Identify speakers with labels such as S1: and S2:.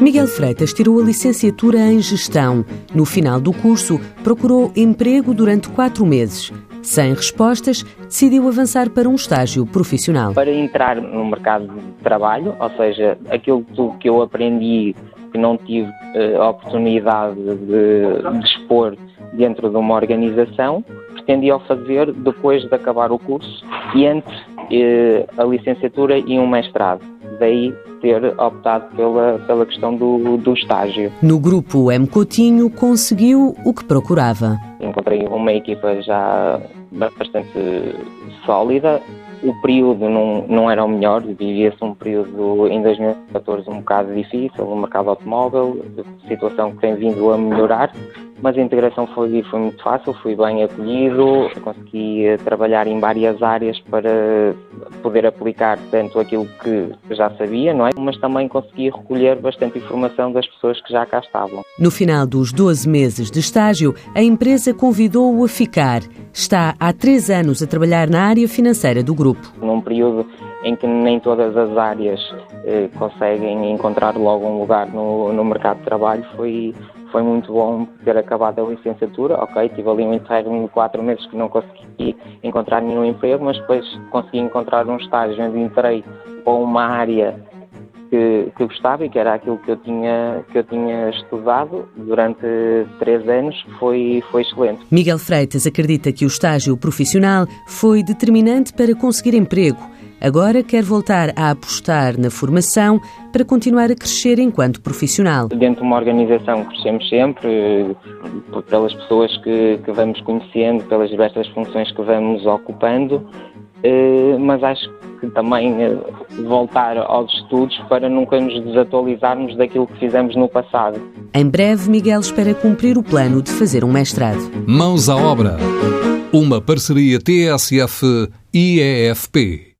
S1: Miguel Freitas tirou a licenciatura em Gestão. No final do curso, procurou emprego durante quatro meses. Sem respostas, decidiu avançar para um estágio profissional.
S2: Para entrar no mercado de trabalho, ou seja, aquilo que eu aprendi que não tive uh, a oportunidade de, de expor dentro de uma organização, pretendia fazer depois de acabar o curso e entre uh, a licenciatura e um mestrado. Daí ter optado pela, pela questão do, do estágio.
S1: No grupo M. Coutinho conseguiu o que procurava.
S2: Encontrei uma equipa já bastante sólida. O período não, não era o melhor, vivia-se um período em 2014 um bocado difícil no mercado automóvel, situação que tem vindo a melhorar, mas a integração foi, foi muito fácil, fui bem acolhido, consegui trabalhar em várias áreas para poder aplicar tanto aquilo que já sabia, não é? Mas também consegui recolher bastante informação das pessoas que já cá estavam.
S1: No final dos 12 meses de estágio, a empresa convidou-o a ficar. Está há três anos a trabalhar na área financeira do grupo.
S2: Num período em que nem todas as áreas eh, conseguem encontrar logo um lugar no, no mercado de trabalho, foi foi muito bom ter acabado a licenciatura, ok, tive ali um interregno de quatro meses que não consegui encontrar nenhum emprego, mas depois consegui encontrar um estágio onde entrei para uma área que, que gostava e que era aquilo que eu tinha, que eu tinha estudado durante três anos, foi, foi excelente.
S1: Miguel Freitas acredita que o estágio profissional foi determinante para conseguir emprego Agora quer voltar a apostar na formação para continuar a crescer enquanto profissional.
S2: Dentro de uma organização crescemos sempre, pelas pessoas que, que vamos conhecendo, pelas diversas funções que vamos ocupando, eh, mas acho que também eh, voltar aos estudos para nunca nos desatualizarmos daquilo que fizemos no passado.
S1: Em breve, Miguel espera cumprir o plano de fazer um mestrado.
S3: Mãos à obra. Uma parceria TSF-IEFP.